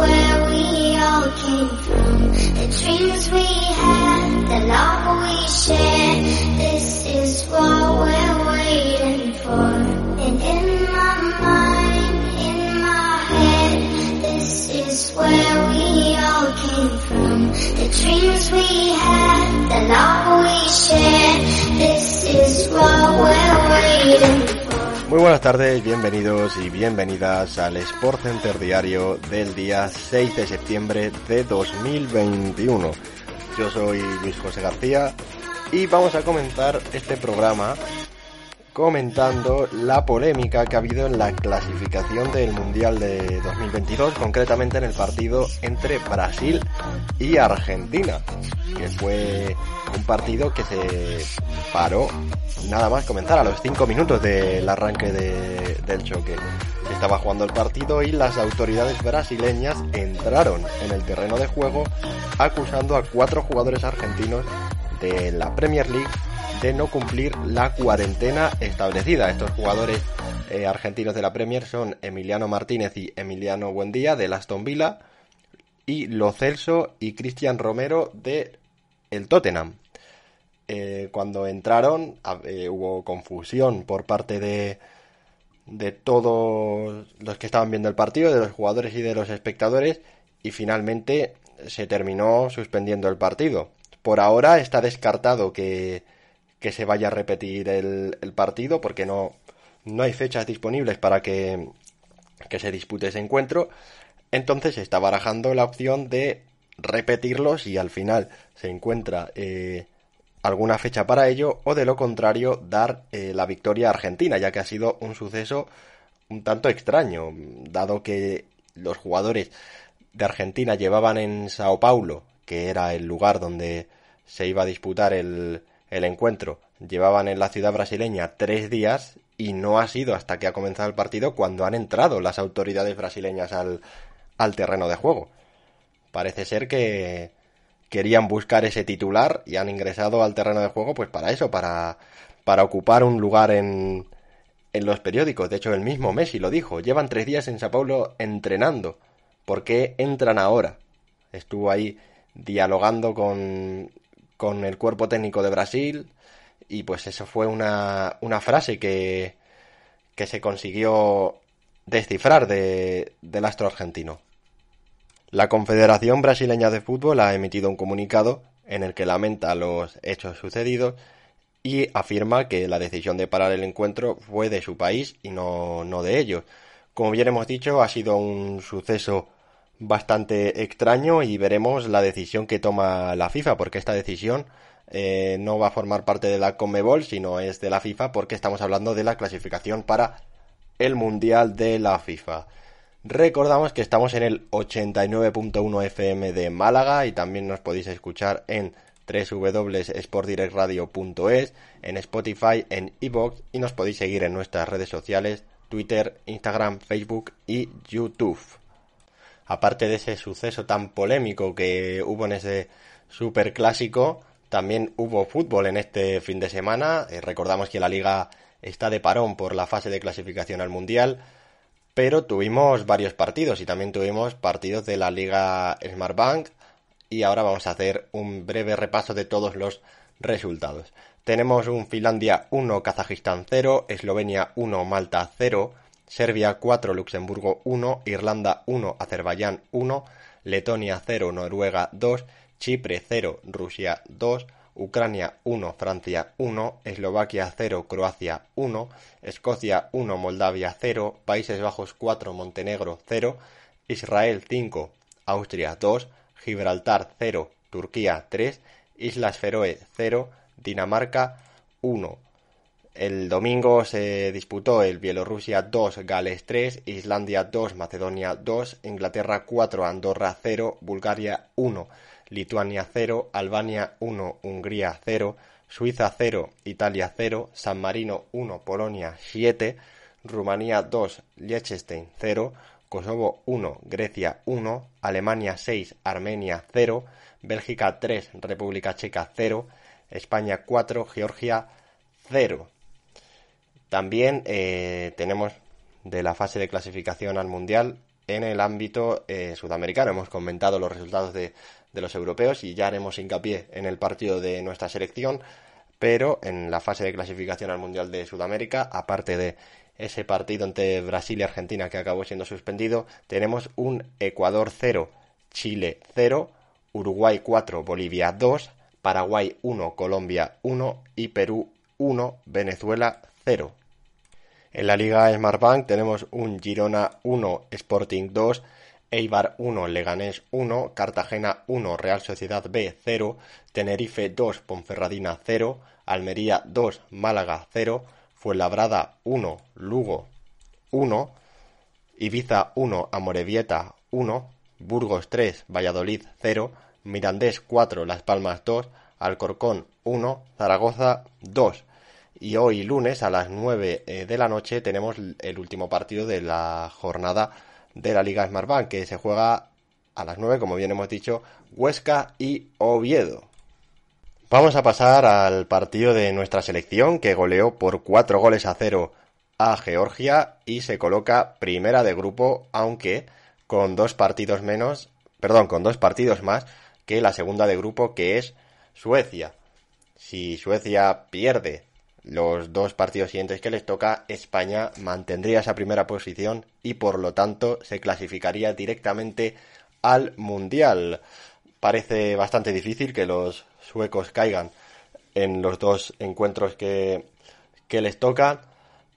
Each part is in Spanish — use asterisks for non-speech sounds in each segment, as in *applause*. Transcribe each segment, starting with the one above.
where we all came from. The dreams we had, the love we shared, this is what we're waiting for. And in mama's inma held this is where we all can the dreams we had, the love Muy buenas tardes, bienvenidos y bienvenidas al Sport Center Diario del día 6 de septiembre de 2021. Yo soy Luis José García y vamos a comentar este programa comentando la polémica que ha habido en la clasificación del Mundial de 2022, concretamente en el partido entre Brasil y Argentina, que fue un partido que se paró nada más comenzar a los 5 minutos del arranque de- del choque. Estaba jugando el partido y las autoridades brasileñas entraron en el terreno de juego acusando a cuatro jugadores argentinos de la Premier League de no cumplir la cuarentena establecida. Estos jugadores eh, argentinos de la Premier son Emiliano Martínez y Emiliano Buendía del Aston Villa y Lo Celso y Cristian Romero de el Tottenham. Eh, cuando entraron eh, hubo confusión por parte de, de todos los que estaban viendo el partido, de los jugadores y de los espectadores, y finalmente se terminó suspendiendo el partido. Por ahora está descartado que, que se vaya a repetir el, el partido porque no, no hay fechas disponibles para que, que se dispute ese encuentro. Entonces se está barajando la opción de repetirlo si al final se encuentra eh, alguna fecha para ello o de lo contrario dar eh, la victoria a Argentina, ya que ha sido un suceso un tanto extraño, dado que los jugadores de Argentina llevaban en Sao Paulo, que era el lugar donde se iba a disputar el, el encuentro, llevaban en la ciudad brasileña tres días y no ha sido hasta que ha comenzado el partido cuando han entrado las autoridades brasileñas al, al terreno de juego. Parece ser que querían buscar ese titular y han ingresado al terreno de juego pues para eso, para, para ocupar un lugar en, en los periódicos. De hecho, el mismo Messi lo dijo. Llevan tres días en Sao Paulo entrenando. ¿Por qué entran ahora? Estuvo ahí dialogando con, con el cuerpo técnico de Brasil y pues eso fue una, una frase que, que se consiguió descifrar de, del astro argentino. La Confederación Brasileña de Fútbol ha emitido un comunicado en el que lamenta los hechos sucedidos y afirma que la decisión de parar el encuentro fue de su país y no, no de ellos. Como bien hemos dicho, ha sido un suceso bastante extraño y veremos la decisión que toma la FIFA, porque esta decisión eh, no va a formar parte de la Conmebol, sino es de la FIFA, porque estamos hablando de la clasificación para el Mundial de la FIFA. Recordamos que estamos en el 89.1 FM de Málaga y también nos podéis escuchar en www.sportdirectradio.es, en Spotify, en iVoox y nos podéis seguir en nuestras redes sociales, Twitter, Instagram, Facebook y YouTube. Aparte de ese suceso tan polémico que hubo en ese super clásico, también hubo fútbol en este fin de semana. Eh, recordamos que la liga está de parón por la fase de clasificación al Mundial pero tuvimos varios partidos y también tuvimos partidos de la Liga Smartbank y ahora vamos a hacer un breve repaso de todos los resultados. Tenemos un Finlandia 1, Kazajistán 0, Eslovenia 1, Malta 0, Serbia 4, Luxemburgo 1, Irlanda 1, Azerbaiyán 1, Letonia 0, Noruega 2, Chipre 0, Rusia 2, Ucrania 1, Francia 1, Eslovaquia 0, Croacia 1, Escocia 1, Moldavia 0, Países Bajos 4, Montenegro 0, Israel 5, Austria 2, Gibraltar 0, Turquía 3, Islas Feroe 0, Dinamarca 1. El domingo se disputó el Bielorrusia 2, Gales 3, Islandia 2, Macedonia 2, Inglaterra 4, Andorra 0, Bulgaria 1, Lituania 0, Albania 1, Hungría 0, Suiza 0, Italia 0, San Marino 1, Polonia 7, Rumanía 2, Liechtenstein 0, Kosovo 1, Grecia 1, Alemania 6, Armenia 0, Bélgica 3, República Checa 0, España 4, Georgia 0. También eh, tenemos de la fase de clasificación al Mundial en el ámbito eh, sudamericano. Hemos comentado los resultados de, de los europeos y ya haremos hincapié en el partido de nuestra selección, pero en la fase de clasificación al Mundial de Sudamérica, aparte de ese partido entre Brasil y Argentina que acabó siendo suspendido, tenemos un Ecuador 0, Chile 0, Uruguay 4, Bolivia 2, Paraguay 1, Colombia 1 y Perú 1, Venezuela 0. En la Liga Smartbank tenemos un Girona 1, Sporting 2, Eibar 1, Leganés 1, Cartagena 1, Real Sociedad B 0, Tenerife 2, Ponferradina 0, Almería 2, Málaga 0, Fuenlabrada 1, Lugo 1, Ibiza 1, Amorebieta 1, Burgos 3, Valladolid 0, Mirandés 4, Las Palmas 2, Alcorcón 1, Zaragoza 2. Y hoy lunes a las 9 eh, de la noche tenemos el último partido de la jornada de la Liga Smartbank, que se juega a las 9, como bien hemos dicho, Huesca y Oviedo. Vamos a pasar al partido de nuestra selección, que goleó por 4 goles a 0 a Georgia y se coloca primera de grupo, aunque con dos partidos menos, perdón, con dos partidos más que la segunda de grupo, que es Suecia. Si Suecia pierde los dos partidos siguientes que les toca, España mantendría esa primera posición y por lo tanto se clasificaría directamente al Mundial. Parece bastante difícil que los suecos caigan en los dos encuentros que, que les toca,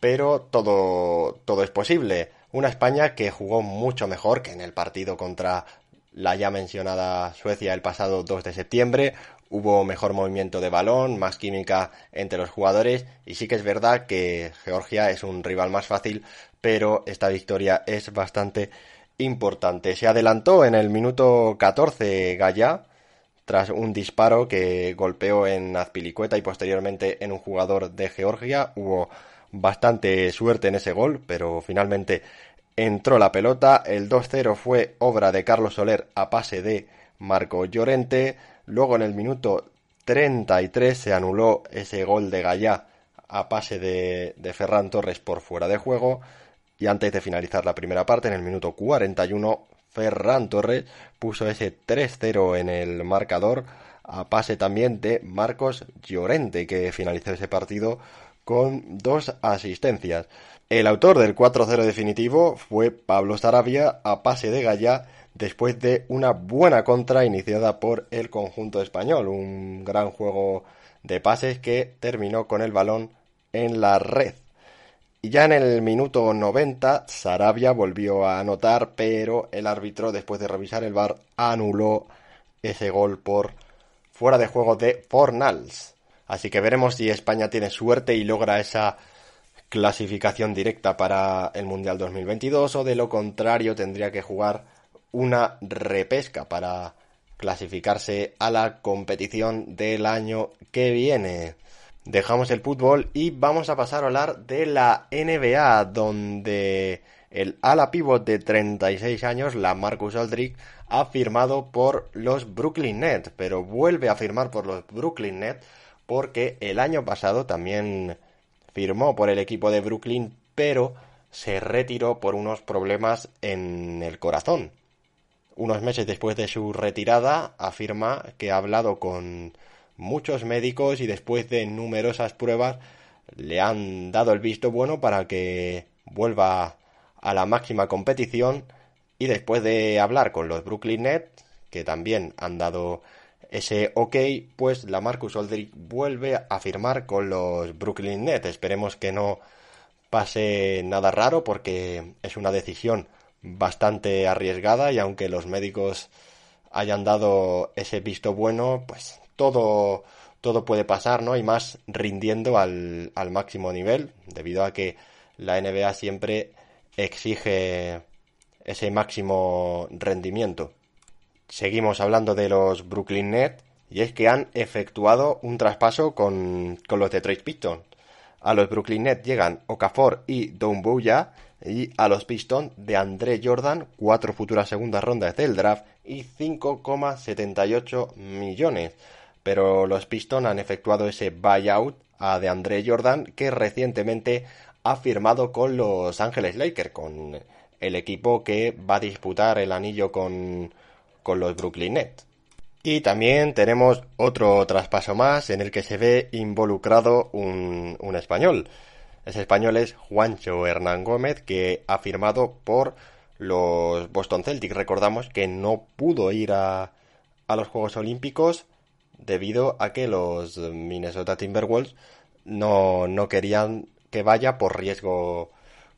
pero todo, todo es posible. Una España que jugó mucho mejor que en el partido contra la ya mencionada Suecia el pasado 2 de septiembre, hubo mejor movimiento de balón, más química entre los jugadores y sí que es verdad que Georgia es un rival más fácil, pero esta victoria es bastante importante. Se adelantó en el minuto 14 Gaya tras un disparo que golpeó en Azpilicueta y posteriormente en un jugador de Georgia. Hubo bastante suerte en ese gol, pero finalmente entró la pelota. El 2-0 fue obra de Carlos Soler a pase de Marco Llorente. Luego en el minuto 33 se anuló ese gol de Gallá a pase de, Ferran Torres por fuera de juego. Y antes de finalizar la primera parte, en el minuto 41, Ferran Torres puso ese 3-0 en el marcador a pase también de Marcos Llorente, que finalizó ese partido con dos asistencias. El autor del 4-0 definitivo fue Pablo Sarabia a pase de Gallá después de una buena contra iniciada por el conjunto español. Un gran juego de pases que terminó con el balón en la red. Y ya en el minuto 90, Sarabia volvió a anotar, pero el árbitro, después de revisar el bar, anuló ese gol por fuera de juego de Fornals. Así que veremos si España tiene suerte y logra esa clasificación directa para el Mundial 2022 o de lo contrario tendría que jugar una repesca para clasificarse a la competición del año que viene. Dejamos el fútbol y vamos a pasar a hablar de la NBA, donde el ala pivot de 36 años, la Marcus Aldrich, ha firmado por los Brooklyn Nets, pero vuelve a firmar por los Brooklyn Nets porque el año pasado también firmó por el equipo de Brooklyn, pero se retiró por unos problemas en el corazón unos meses después de su retirada, afirma que ha hablado con muchos médicos y después de numerosas pruebas le han dado el visto bueno para que vuelva a la máxima competición y después de hablar con los Brooklyn Nets, que también han dado ese ok, pues la Marcus Aldridge vuelve a firmar con los Brooklyn Nets. Esperemos que no pase nada raro porque es una decisión bastante arriesgada y aunque los médicos hayan dado ese visto bueno, pues todo, todo puede pasar, ¿no? Y más rindiendo al, al máximo nivel, debido a que la NBA siempre exige ese máximo rendimiento. Seguimos hablando de los Brooklyn Nets y es que han efectuado un traspaso con, con los Detroit Pistons. A los Brooklyn Nets llegan Okafor y Doumbouya y a los Pistons de André Jordan, cuatro futuras segundas rondas del draft y 5,78 millones. Pero los Pistons han efectuado ese buyout a DeAndre Jordan, que recientemente ha firmado con los Ángeles Lakers, con el equipo que va a disputar el anillo con, con los Brooklyn Nets. Y también tenemos otro traspaso más en el que se ve involucrado un, un español. Ese español es Juancho Hernán Gómez, que ha firmado por los Boston Celtics. Recordamos que no pudo ir a, a los Juegos Olímpicos debido a que los Minnesota Timberwolves no, no querían que vaya por riesgo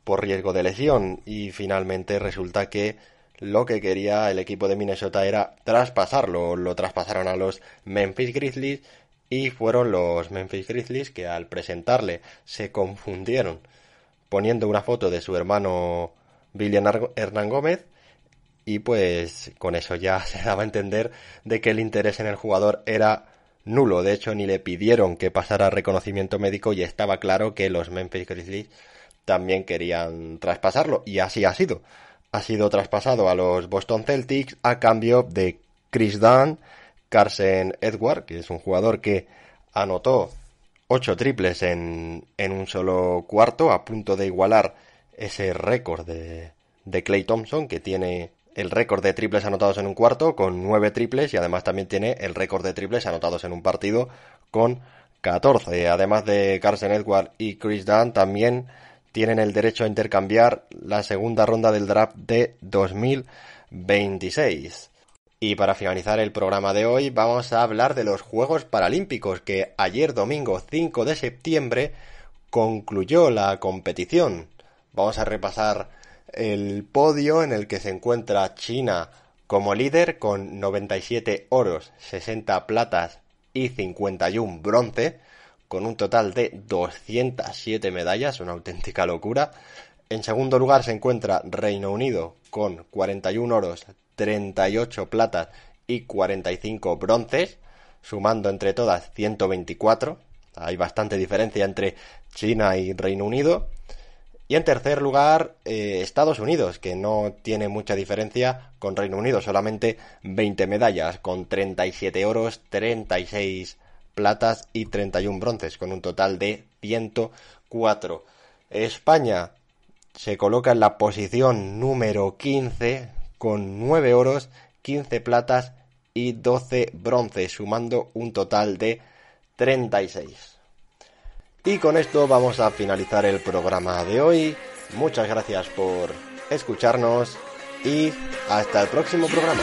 por riesgo de lesión y finalmente resulta que lo que quería el equipo de Minnesota era traspasarlo, lo traspasaron a los Memphis Grizzlies y fueron los Memphis Grizzlies que al presentarle se confundieron poniendo una foto de su hermano William Hernán Gómez y pues con eso ya *laughs* se daba a entender de que el interés en el jugador era nulo. De hecho, ni le pidieron que pasara reconocimiento médico y estaba claro que los Memphis Grizzlies también querían traspasarlo y así ha sido. Ha sido traspasado a los Boston Celtics a cambio de Chris Dunn, Carson Edward, que es un jugador que anotó ocho triples en, en un solo cuarto, a punto de igualar ese récord de, de Clay Thompson, que tiene el récord de triples anotados en un cuarto con nueve triples y además también tiene el récord de triples anotados en un partido con 14. Además de Carson Edward y Chris Dunn, también tienen el derecho a intercambiar la segunda ronda del draft de 2026. Y para finalizar el programa de hoy vamos a hablar de los Juegos Paralímpicos que ayer domingo 5 de septiembre concluyó la competición. Vamos a repasar el podio en el que se encuentra China como líder con 97 oros, 60 platas y 51 bronce, con un total de 207 medallas, una auténtica locura. En segundo lugar se encuentra Reino Unido con 41 oros, 38 platas y 45 bronces, sumando entre todas 124. Hay bastante diferencia entre China y Reino Unido. Y en tercer lugar, eh, Estados Unidos, que no tiene mucha diferencia con Reino Unido, solamente 20 medallas, con 37 oros, 36 platas y 31 bronces, con un total de 104. España se coloca en la posición número 15 con 9 oros, 15 platas y 12 bronces, sumando un total de 36. Y con esto vamos a finalizar el programa de hoy. Muchas gracias por escucharnos y hasta el próximo programa.